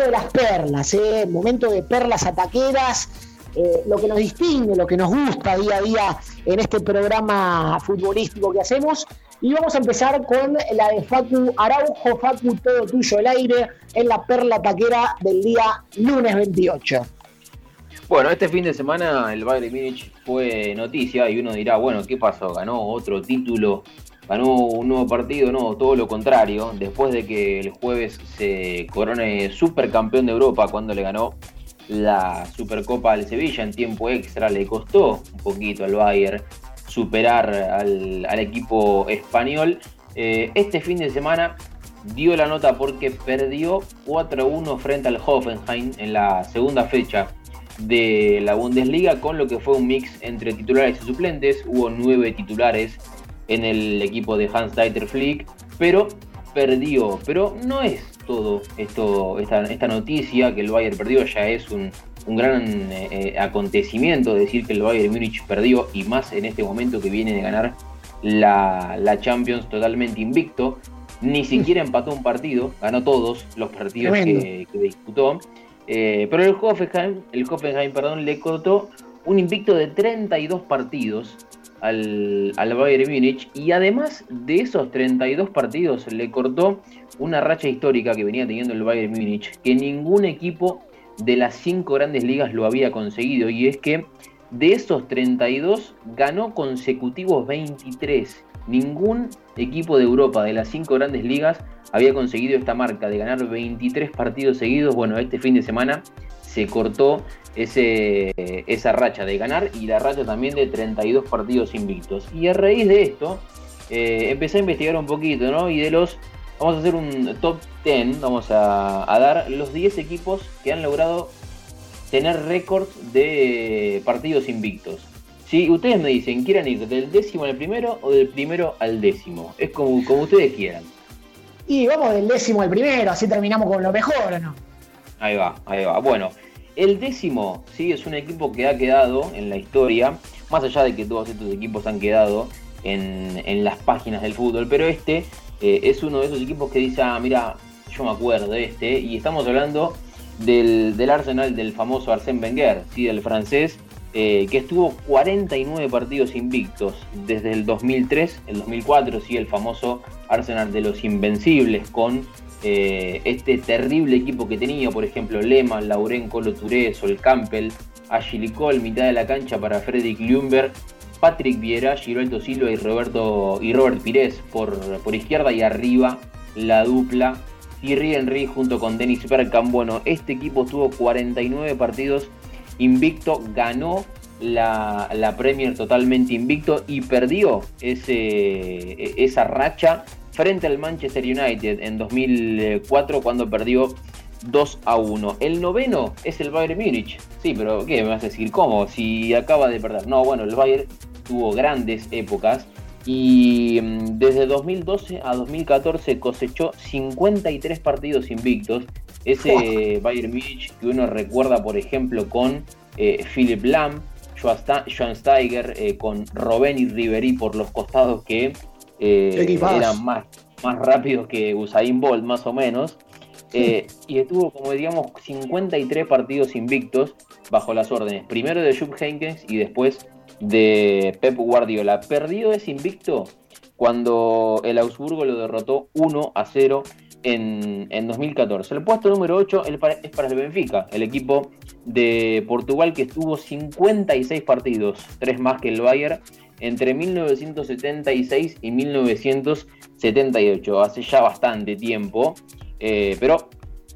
De las perlas, ¿eh? momento de perlas ataqueras, eh, lo que nos distingue, lo que nos gusta día a día en este programa futbolístico que hacemos. Y vamos a empezar con la de Facu Araujo, Facu, todo tuyo el aire, en la perla taquera del día lunes 28. Bueno, este fin de semana el Bayern Múnich fue noticia y uno dirá, bueno, ¿qué pasó? ¿Ganó otro título? ¿Ganó un nuevo partido? No, todo lo contrario. Después de que el jueves se corone supercampeón de Europa cuando le ganó la Supercopa al Sevilla en tiempo extra, le costó un poquito al Bayern superar al, equipo español. Eh, este fin de semana dio la nota porque perdió 4-1 frente al Hoffenheim en la segunda fecha de la Bundesliga con lo que fue un mix entre titulares y suplentes. Hubo nueve titulares en el equipo de Hans-Dieter Flick, pero perdió. Pero no es todo esto, esta, esta noticia que el Bayern perdió, ya es un, un gran eh, acontecimiento decir que el Bayern Múnich perdió y más en este momento que viene de ganar la, Champions totalmente invicto. Ni siquiera empató un partido, ganó todos los partidos que, disputó. Eh, pero el Hoffenheim, el Hoffenheim perdón, le cortó un invicto de 32 partidos al, al Bayern Múnich y además de esos 32 partidos le cortó una racha histórica que venía teniendo el Bayern Múnich que ningún equipo de las cinco grandes ligas lo había conseguido y es que de esos 32 ganó consecutivos 23. Ningún equipo de Europa de las cinco grandes ligas había conseguido esta marca de ganar 23 partidos seguidos. Bueno, este fin de semana se cortó ese, esa racha de ganar y la racha también de 32 partidos invictos. Y a raíz de esto, eh, empecé a investigar un poquito, ¿no? Y de los Vamos a hacer un top 10, vamos a, dar los 10 equipos que han logrado tener récords de partidos invictos. Si ustedes me dicen, ¿quieren ir del décimo al primero o del primero al décimo? Es como, como ustedes quieran. Y vamos del décimo al primero, así terminamos con lo mejor, ¿o no? Ahí va, ahí va. Bueno, el décimo, sí, es un equipo que ha quedado en la historia, más allá de que todos estos equipos han quedado en, las páginas del fútbol, pero este eh, es uno de esos equipos que dice, ah, mira, yo me acuerdo de este, y estamos hablando del, Arsenal del famoso Arsène Wenger, ¿sí? del francés, eh, que estuvo 49 partidos invictos desde el 2003, el 2004, sí, el famoso Arsenal de los Invencibles, con eh, este terrible equipo que tenía, por ejemplo, Lehmann, Lauren, Colo Touré, Sol Campbell, Ashley Cole, mitad de la cancha para Fredrik Ljungberg Patrick Vieira, Gilberto Silva y Roberto y Robert Pires por, por izquierda y arriba la dupla Thierry Henry junto con Dennis Bergkamp. Bueno, este equipo tuvo 49 partidos invicto, ganó la, la, Premier totalmente invicto y perdió ese, esa racha frente al Manchester United en 2004 cuando perdió 2 a 1. El noveno es el Bayern Múnich. Sí, pero ¿qué me vas a decir? ¿Cómo? Si acaba de perder. No, bueno, el Bayern tuvo grandes épocas y mm, desde 2012 a 2014 cosechó 53 partidos invictos. Ese Bayern Munich que uno recuerda, por ejemplo, con eh, Philip Lam, Joan Steiger, eh, con Robben y Ribery por los costados que eh, eran más, más rápidos que Usain Bolt, más o menos. y estuvo, como digamos, 53 partidos invictos bajo las órdenes, primero de Jupp Heynckes y después de Pep Guardiola. Perdió ese invicto cuando el Augsburgo lo derrotó 1 a 0 en, en 2014. El puesto número 8 es para el Benfica, el equipo de Portugal que estuvo 56 partidos, tres más que el Bayern, entre 1976 y 1978. Hace ya bastante tiempo, eh, pero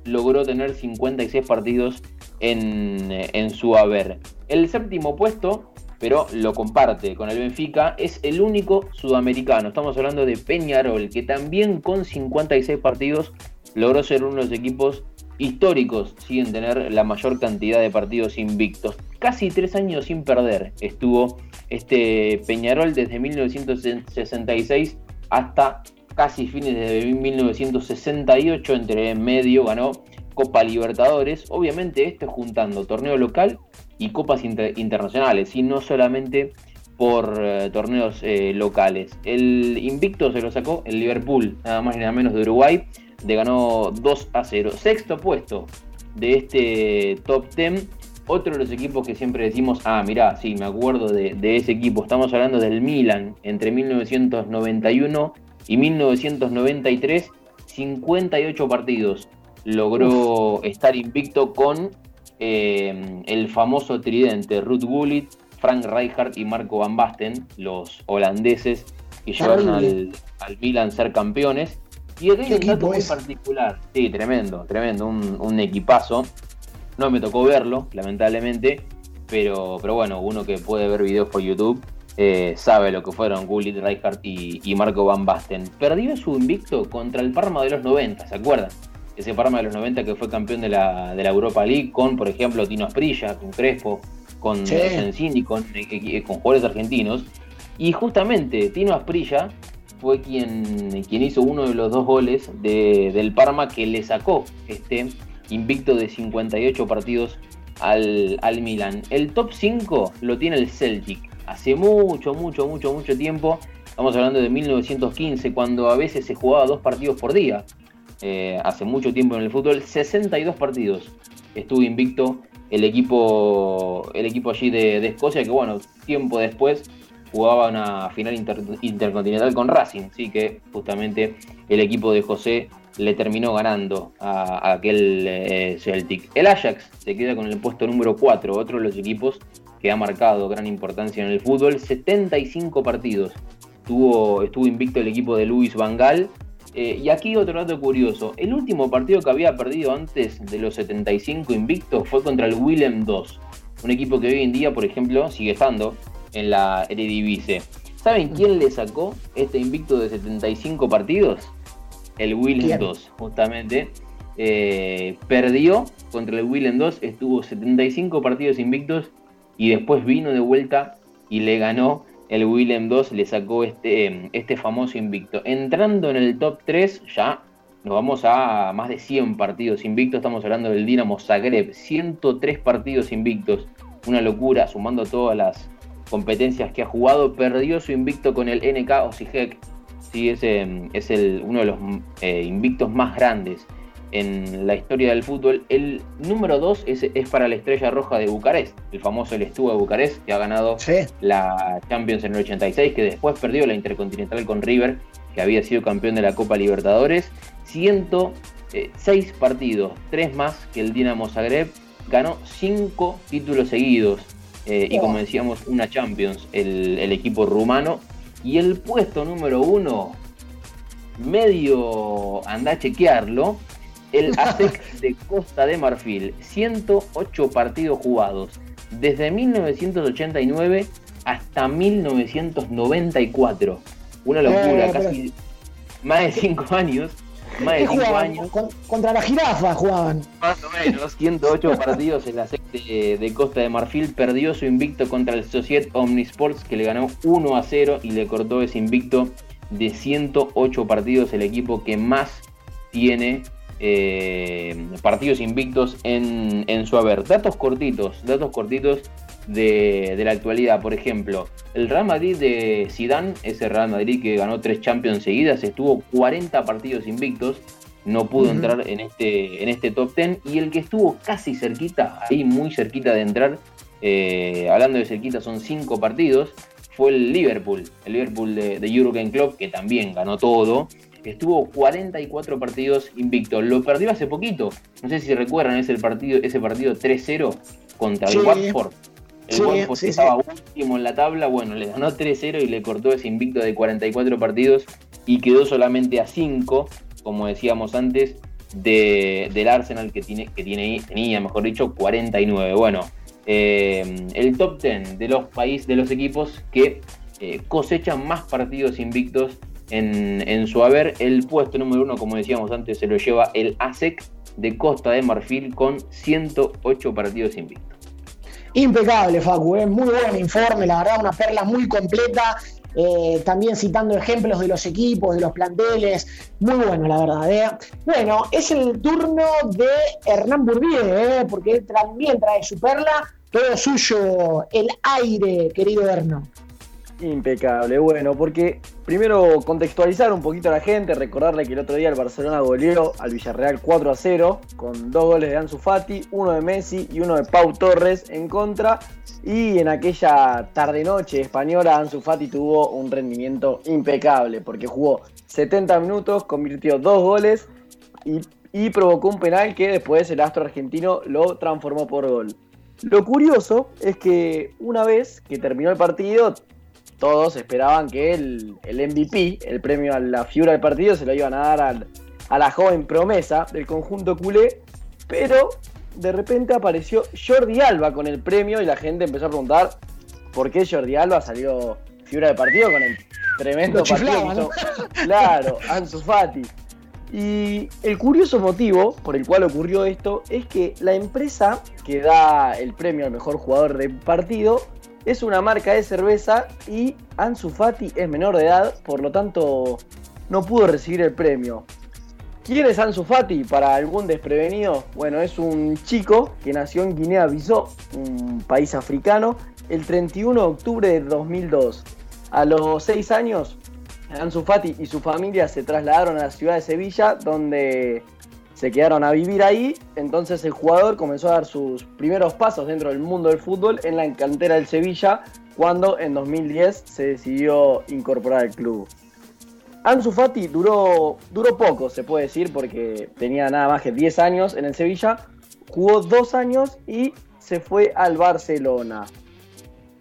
logró tener 56 partidos en, en su haber. El séptimo puesto pero lo comparte con el Benfica, es el único sudamericano. Estamos hablando de Peñarol, que también con 56 partidos logró ser uno de los equipos históricos, sin tener la mayor cantidad de partidos invictos. Casi tres años sin perder estuvo este Peñarol desde 1966 hasta casi fines de 1968, entre medio ganó Copa Libertadores, obviamente esto juntando torneo local y copas internacionales, y no solamente por eh, torneos eh, locales. El invicto se lo sacó el Liverpool, nada más y nada menos de Uruguay, de ganó 2 a 0. Sexto puesto de este top 10. Otro de los equipos que siempre decimos, ah, mirá, sí, me acuerdo de, de ese equipo. Estamos hablando del Milan entre 1991 y 1993, 58 partidos. Logró estar invicto con eh, el famoso tridente Ruth Gullit, Frank Rijkaard y Marco Van Basten, los holandeses que llevaron al, al, Milan ser campeones. Y aquí hay un dato muy particular. Sí, tremendo, tremendo, un, equipazo. No me tocó verlo, lamentablemente, pero, pero bueno, uno que puede ver videos por YouTube eh, sabe lo que fueron Gullit, Rijkaard y, y, Marco Van Basten. Perdió su invicto contra el Parma de los 90, ¿se acuerdan? Ese Parma de los 90 que fue campeón de la, de la Europa League con, por ejemplo, Tino Asprilla, con Crespo, con sí. con, eh, eh, con jugadores argentinos. Y justamente Tino Asprilla fue quien, quien hizo uno de los dos goles del Parma que le sacó este invicto de 58 partidos al, al Milan. El top 5 lo tiene el Celtic hace mucho, mucho, mucho, mucho tiempo. Estamos hablando de 1915, cuando a veces se jugaba dos partidos por día. Eh, hace mucho tiempo en el fútbol, 62 partidos estuvo invicto el equipo, el equipo allí de, Escocia, que bueno, tiempo después jugaba una final intercontinental con Racing, sí que justamente el equipo de José le terminó ganando a, aquel eh, Celtic. El Ajax se queda con el puesto número 4, otro de los equipos que ha marcado gran importancia en el fútbol. 75 partidos estuvo, estuvo invicto el equipo de Luis Vangal. Eh, y aquí otro dato curioso. El último partido que había perdido antes de los 75 invictos fue contra el Willem II. Un equipo que hoy en día, por ejemplo, sigue estando en la Eredivisie. ¿Saben quién le sacó este invicto de 75 partidos? El Willem II, justamente. Eh, perdió contra el Willem II, estuvo 75 partidos invictos y después vino de vuelta y le ganó el Willem 2, le sacó este, este famoso invicto. Entrando en el top 3, ya nos vamos a más de 100 partidos invictos, estamos hablando del Dinamo Zagreb, 103 partidos invictos, una locura, sumando todas las competencias que ha jugado, perdió su invicto con el NK Osijek, sí, es, es el, uno de los eh, invictos más grandes en la historia del fútbol. El número 2 es, para la Estrella Roja de Bucarest, el famoso El Estúa de Bucarest, que ha ganado la Champions en el 86, que después perdió la Intercontinental con River, que había sido campeón de la Copa Libertadores. 106 eh, partidos, 3 más que el Dinamo Zagreb, ganó 5 títulos seguidos. Eh, y como decíamos, una Champions, el, el equipo rumano. Y el puesto número 1, medio anda a chequearlo, el ASEC de Costa de Marfil, 108 partidos jugados, desde 1989 hasta 1994. Una locura, eh, casi más de 5 años. Más de 5 años. contra la jirafa jugaban. Más o menos, 108 partidos el ASEC de, de, Costa de Marfil. Perdió su invicto contra el Societ Omnisports, que le ganó 1 a 0 y le cortó ese invicto de 108 partidos. El equipo que más tiene eh, partidos invictos en, su haber. Datos cortitos, datos cortitos de, la actualidad. Por ejemplo, el Real Madrid de Zidane, ese Real Madrid que ganó tres Champions seguidas, estuvo 40 partidos invictos. No pudo entrar en este, en este top 10. Y el que estuvo casi cerquita, ahí muy cerquita de entrar, eh, hablando de cerquita, son cinco partidos, fue el Liverpool. El Liverpool de, de Jurgen Klopp, que también ganó todo estuvo 44 partidos invicto. Lo perdió hace poquito. No sé si recuerdan ese partido, ese partido 3-0 contra el Watford. El Watford estaba último en la tabla, bueno, le ganó 3-0 y le cortó ese invicto de 44 partidos y quedó solamente a 5, como decíamos antes, de, del Arsenal que, tiene, que tiene, tenía, mejor dicho, 49. Bueno, eh, el top 10 de los países, de los equipos que eh, cosechan más partidos invictos en, su haber. El puesto número uno, como decíamos antes, se lo lleva el ASEC de Costa de Marfil con 108 partidos invictos. Impecable, Facu, ¿eh? muy buen informe, la verdad, una perla muy completa. Eh, también citando ejemplos de los equipos, de los planteles, muy bueno, la verdad. ¿eh? Bueno, es el turno de Hernán Burbier, porque él también trae su perla, todo suyo, el aire, querido Hernán. Impecable, bueno, porque primero contextualizar un poquito a la gente, recordarle que el otro día el Barcelona goleó al Villarreal 4 a 0 con dos goles de Ansu Fati, uno de Messi y uno de Pau Torres en contra. Y en aquella tarde-noche española, Ansu Fati tuvo un rendimiento impecable porque jugó 70 minutos, convirtió dos goles y, y provocó un penal que después el astro argentino lo transformó por gol. Lo curioso es que una vez que terminó el partido, todos esperaban que el, MVP, el premio a la figura del partido, se lo iban a dar a la joven promesa del conjunto culé, pero de repente apareció Jordi Alba con el premio y la gente empezó a preguntar por qué Jordi Alba salió figura del partido con el tremendo partido Claro, Ansu Fati. Y el curioso motivo por el cual ocurrió esto es que la empresa que da el premio al mejor jugador del partido es una marca de cerveza y Ansu Fati es menor de edad, por lo tanto no pudo recibir el premio. ¿Quién es Ansu Fati? Para algún desprevenido, bueno, es un chico que nació en Guinea-Bissau, un país africano, el 31 de octubre de 2002. A los 6 años, Ansu Fati y su familia se trasladaron a la ciudad de Sevilla, donde se quedaron a vivir ahí, entonces el jugador comenzó a dar sus primeros pasos dentro del mundo del fútbol en la cantera del Sevilla, cuando en 2010 se decidió incorporar al club. Ansu Fati duró, duró poco, se puede decir, porque tenía nada más que 10 años en el Sevilla, jugó dos años y se fue al Barcelona.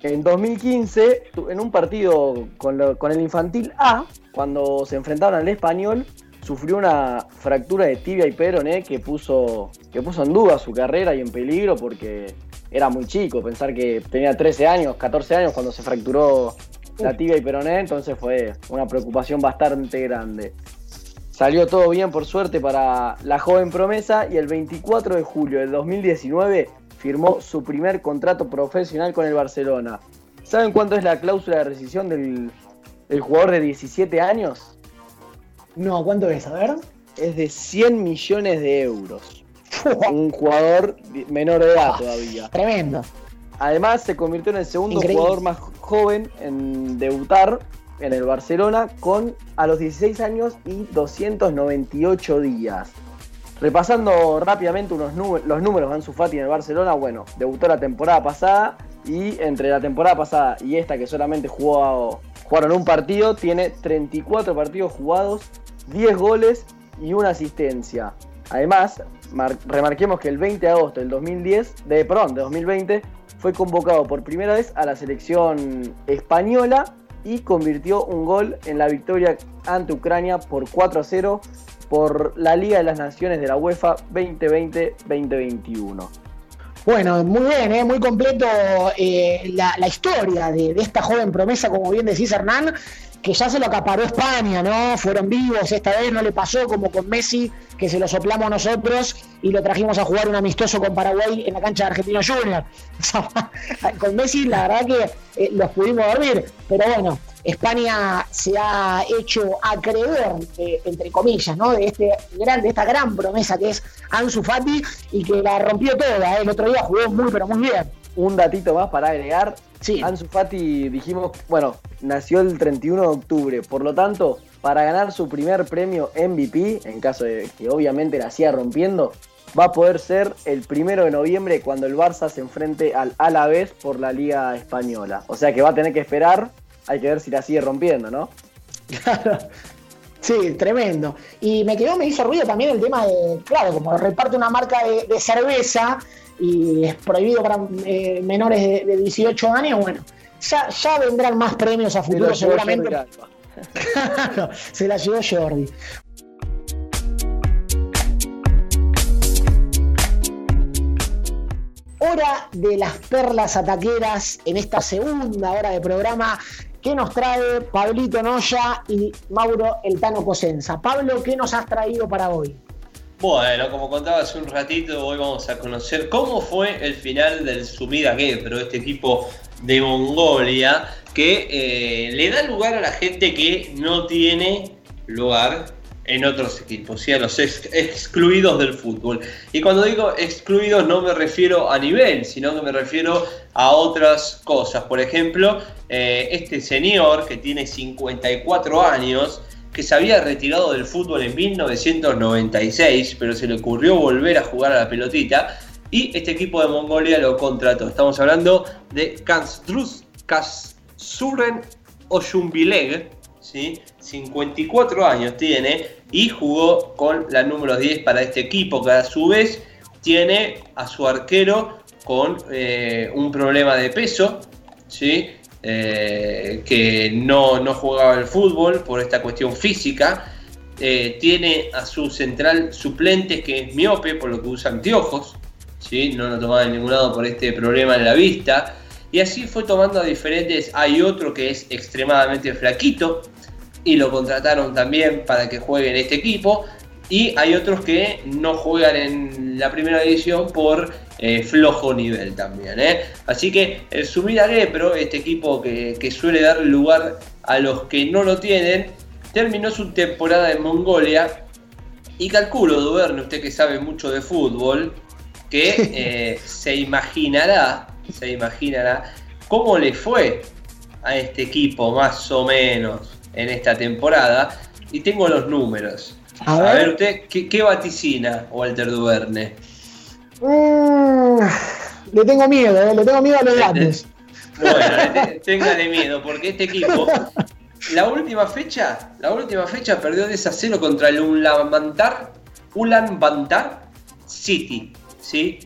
En 2015, en un partido con, con el Infantil A, cuando se enfrentaron al Español, sufrió una fractura de tibia y peroné que puso, que puso en duda su carrera y en peligro porque era muy chico. Pensar que tenía 13 años, 14 años cuando se fracturó la tibia y peroné, entonces fue una preocupación bastante grande. Salió todo bien por suerte para la joven promesa y el 24 de julio del 2019 firmó su primer contrato profesional con el Barcelona. ¿Saben cuánto es la cláusula de rescisión del, del jugador de 17 años? No, ¿cuánto es? A ver. Es de 100 millones de euros. Un jugador menor de edad ah, todavía. Tremendo. Además, se convirtió en el segundo jugador más joven en debutar en el Barcelona con a los 16 años y 298 días. Repasando rápidamente unos los números de Ansu Fati en el Barcelona, bueno, debutó la temporada pasada y entre la temporada pasada y esta que solamente jugó, jugaron un partido, tiene 34 partidos jugados 10 goles y una asistencia. Además, remarquemos que el 20 de agosto del 2010, de, perdón, de 2020, fue convocado por primera vez a la selección española y convirtió un gol en la victoria ante Ucrania por 4 a 0 por la Liga de las Naciones de la UEFA 2020-2021. Bueno, muy bien, ¿eh? muy completo eh, la, historia de, de, esta joven promesa, como bien decís Hernán, que ya se lo acaparó España, ¿no? Fueron vivos, esta vez no le pasó como con Messi, que se lo soplamos nosotros y lo trajimos a jugar un amistoso con Paraguay en la cancha de Argentino Junior. con Messi la verdad que eh, los pudimos dormir, pero bueno, España se ha hecho acreedor, entre comillas, ¿no? de, este gran, de esta gran promesa que es Ansu Fati y que la rompió toda. ¿eh? El otro día jugó muy, pero muy bien. Un datito más para agregar. Sí. Ansu Fati, dijimos, bueno, nació el 31 de octubre, por lo tanto, para ganar su primer premio MVP, en caso de que obviamente la siga rompiendo, va a poder ser el primero de noviembre cuando el Barça se enfrente al Alavés por la Liga Española. O sea que va a tener que esperar, hay que ver si la sigue rompiendo, ¿no? Claro. Sí, tremendo. Y me quedó, me hizo ruido también el tema de, claro, como reparte una marca de, cerveza y es prohibido para eh, menores de, 18 años, bueno, ya, ya vendrán más premios a futuro seguramente. se la llevó Jordi. hora de las perlas ataqueras en esta segunda hora de programa que nos trae Pablito Noya y Mauro Eltano Cosenza. Pablo, ¿qué nos has traído para hoy? Bueno, como contaba hace un ratito, hoy vamos a conocer cómo fue el final del Sumida pero este equipo de Mongolia que eh, le da lugar a la gente que no tiene lugar en otros equipos, ¿sí? a los excluidos del fútbol. Y cuando digo excluidos no me refiero a nivel, sino que me refiero a otras cosas. Por ejemplo, eh, este señor que tiene 54 años, que se había retirado del fútbol en 1996, pero se le ocurrió volver a jugar a la pelotita, y este equipo de Mongolia lo contrató. Estamos hablando de Kanstrus Kasuren Oshumbileg, ¿sí? 54 años tiene y jugó con la número 10 para este equipo, que a su vez tiene a su arquero con eh, un problema de peso, ¿sí? Eh, que no, no, jugaba el fútbol por esta cuestión física. Eh, tiene a su central suplente que es miope, por lo que usa anteojos, ¿sí? no lo tomaba en ningún lado por este problema en la vista. Y así fue tomando a diferentes. Hay otro que es extremadamente flaquito y lo contrataron también para que juegue en este equipo. Y hay otros que no juegan en la primera división por eh, flojo nivel también. ¿eh? Así que el Sumida pero este equipo que, suele dar lugar a los que no lo tienen, terminó su temporada en Mongolia. Y calculo, Duverne, usted que sabe mucho de fútbol, que eh, se imaginará, se imaginará cómo le fue a este equipo, más o menos, en esta temporada. Y tengo los números. A, ver. usted, ¿qué, vaticina Walter Duverne? Mm, le tengo miedo, eh, le tengo miedo a los grandes. Bueno, téngale miedo, porque este equipo, la última fecha, la última fecha perdió 10 a 0 contra el Ulaanbaatar, Ulaanbaatar City, ¿sí?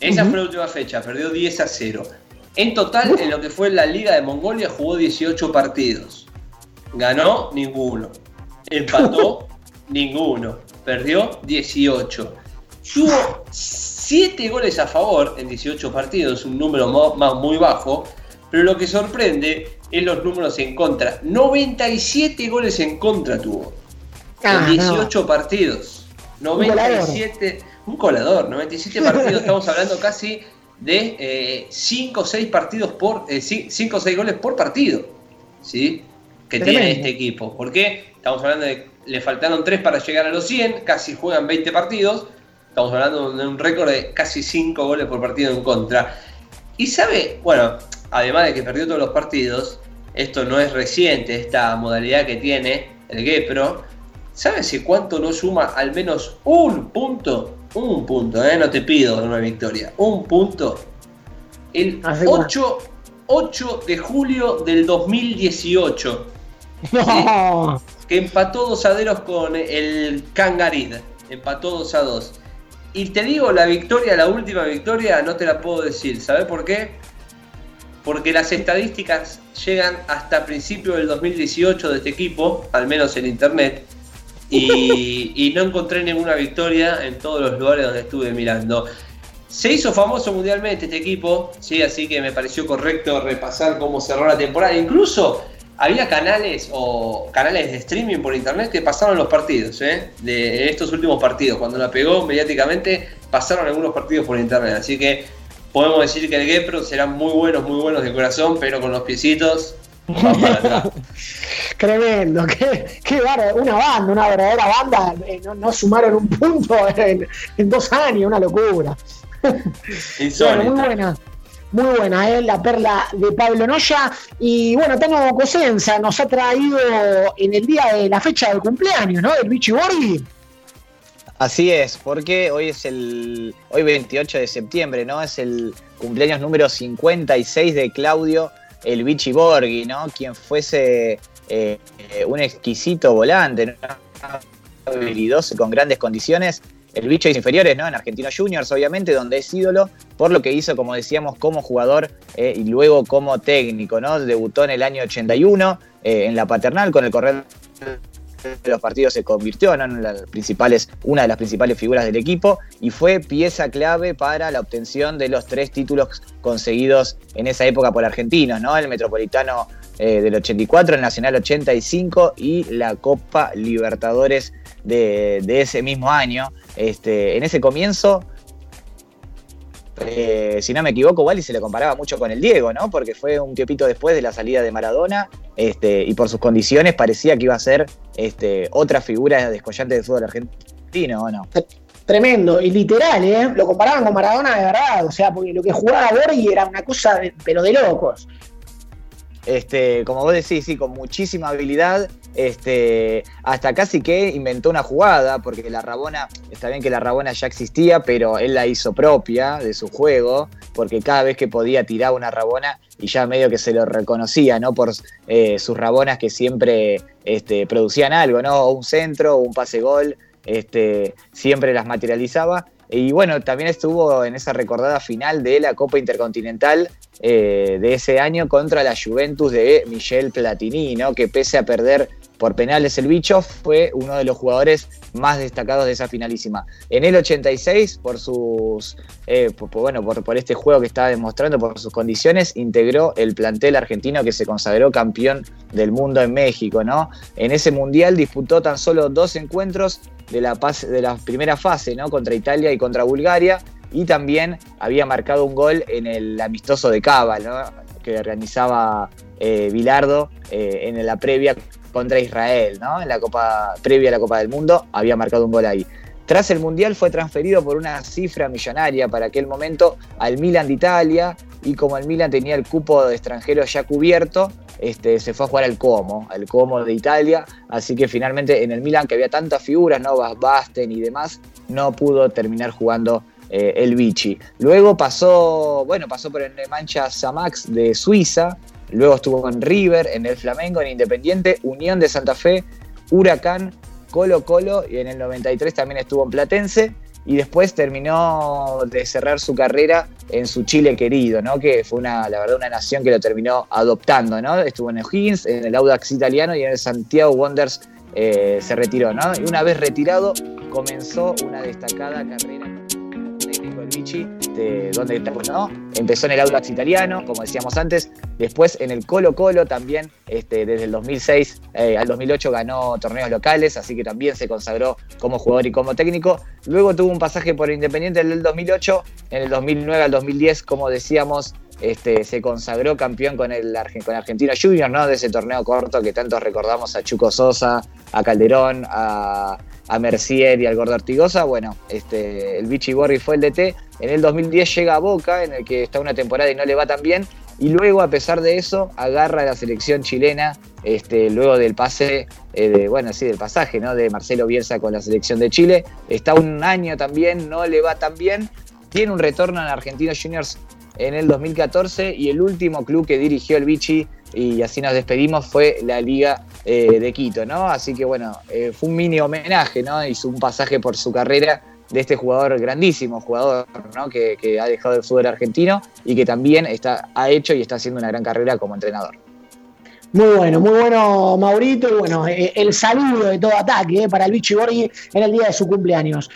Esa fue la última fecha, perdió 10 a 0. En total, en lo que fue la Liga de Mongolia, jugó 18 partidos. Ganó ninguno. Empató ninguno. Perdió 18. Tuvo 7 goles a favor en 18 partidos, un número más, muy bajo. Pero lo que sorprende es los números en contra. 97 goles en contra tuvo. en 18 ah, partidos. 97. Un colador. 97 partidos. Estamos hablando casi de 5 o 6 partidos por. 5 o 6 goles por partido. ¿Sí? que tiene este equipo. Porque estamos hablando de le faltaron 3 para llegar a los 100, casi juegan 20 partidos. Estamos hablando de un récord de casi 5 goles por partido en contra. Y sabe, bueno, además de que perdió todos los partidos, esto no es reciente, esta modalidad que tiene el Gepro. ¿Sabe si cuánto no suma al menos un punto? Un punto, ¿eh? no te pido una victoria. Un punto. El 8, 8 de julio del 2018 que empató 2 a 0 con el Kangarid. Empató 2 a 2. Y te digo, la victoria, la última victoria, no te la puedo decir. ¿Sabes por qué? Porque las estadísticas llegan hasta principio del 2018 de este equipo, al menos en internet. Y, no encontré ninguna victoria en todos los lugares donde estuve mirando. Se hizo famoso mundialmente este equipo, ¿sí? así que me pareció correcto repasar cómo cerró la temporada. Incluso había canales o canales de streaming por internet que pasaron los partidos, ¿eh? de estos últimos partidos. Cuando la pegó mediáticamente, pasaron algunos partidos por internet. Así que podemos decir que el Gepro serán muy buenos, muy buenos de corazón, pero con los piecitos van para atrás. Tremendo, qué, qué una banda, una verdadera banda. Eh, no, sumaron un punto en, dos años, una locura. Bueno, muy buena. Muy buena, ¿eh? la perla de Pablo Noya. Y bueno, tengo Cosenza, nos ha traído en el día de la fecha del cumpleaños, ¿no? Del Vichy Borghi. Así es, porque hoy es el. Hoy 28 de septiembre, ¿no? Es el cumpleaños número 56 de Claudio el Vichy Borghi, ¿no? Quien fuese eh, un exquisito volante, ¿no? habilidoso con grandes condiciones el bicho es inferiores, ¿no? En Argentinos Juniors, obviamente, donde es ídolo, por lo que hizo, como decíamos, como jugador eh, y luego como técnico, ¿no? Debutó en el año 81 eh, en la paternal con el correr de los partidos se convirtió en las una de las principales figuras del equipo y fue pieza clave para la obtención de los tres títulos conseguidos en esa época por argentinos, ¿no? El Metropolitano eh, del 84, el Nacional 85 y la Copa Libertadores de, ese mismo año. Este, en ese comienzo eh, si no me equivoco, Wally se le comparaba mucho con el Diego, ¿no? Porque fue un tiempito después de la salida de Maradona este, y por sus condiciones parecía que iba a ser este, otra figura descollante del fútbol argentino, ¿o no? Tremendo, y literal, ¿eh? Lo comparaban con Maradona de verdad, o sea, porque lo que jugaba Borghi era una cosa, pero de locos. Este, como vos decís, sí, con muchísima habilidad, este, hasta casi que inventó una jugada, porque la Rabona, está bien que la Rabona ya existía, pero él la hizo propia de su juego, porque cada vez que podía tirar una Rabona y ya medio que se lo reconocía, ¿no? Por eh, sus Rabonas que siempre este, producían algo, ¿no? un centro, o un pase gol, este, siempre las materializaba. Y bueno, también estuvo en esa recordada final de la Copa Intercontinental eh, de ese año contra la Juventus de Michel Platini, ¿no? que pese a perder por penales el bicho, fue uno de los jugadores más destacados de esa finalísima. En el 86, por sus eh, bueno, por, este juego que estaba demostrando, por sus condiciones, integró el plantel argentino que se consagró campeón del mundo en México, ¿no? En ese mundial disputó tan solo dos encuentros de la, de la primera fase, ¿no? Contra Italia y contra Bulgaria. Y también había marcado un gol en el amistoso de Cava, que organizaba eh, Bilardo eh, en la previa contra Israel, ¿no? En la Copa, previa a la Copa del Mundo, había marcado un gol ahí. Tras el Mundial fue transferido por una cifra millonaria para aquel momento al Milan de Italia y como el Milan tenía el cupo de extranjeros ya cubierto, este, se fue a jugar al Como, al Como de Italia, así que finalmente en el Milan que había tantas figuras, ¿no? Basten y demás, no pudo terminar jugando eh, el Vichy. Luego pasó, bueno, pasó por el Mancha Samax de Suiza, Luego estuvo en River, en el Flamengo, en Independiente, Unión de Santa Fe, Huracán, Colo Colo y en el 93 también estuvo en Platense y después terminó de cerrar su carrera en su Chile querido, ¿no? que fue una, la verdad una nación que lo terminó adoptando. ¿no? Estuvo en el Higgins, en el Audax italiano y en el Santiago Wonders eh, se retiró. ¿no? Y una vez retirado comenzó una destacada carrera este, donde empezó en el Audax italiano, como decíamos antes, después en el Colo Colo también, este, desde el 2006 eh, al 2008 ganó torneos locales, así que también se consagró como jugador y como técnico. Luego tuvo un pasaje por Independiente en el 2008, en el 2009 al 2010, como decíamos, este, se consagró campeón con el con Argentino Junior, ¿no? De ese torneo corto que tantos recordamos a Chuco Sosa, a Calderón, a, a Mercier y al Gordo Artigosa. Bueno, este, el Vichy Borri fue el DT. En el 2010 llega a Boca, en el que está una temporada y no le va tan bien. Y luego, a pesar de eso, agarra a la selección chilena, este, luego del pase, eh, de, bueno, sí, del pasaje, ¿no? De Marcelo Bielsa con la selección de Chile. Está un año también, no le va tan bien. Tiene un retorno en Argentinos Juniors en el 2014 y el último club que dirigió el Vichy y así nos despedimos fue la Liga eh, de Quito, ¿no? Así que bueno, eh, fue un mini homenaje, ¿no? Hizo un pasaje por su carrera de este jugador grandísimo, jugador ¿no? que, ha dejado el fútbol argentino y que también está, ha hecho y está haciendo una gran carrera como entrenador. Muy bueno, muy bueno Maurito y bueno, eh, el saludo de todo ataque para el Borghi en el día de su cumpleaños.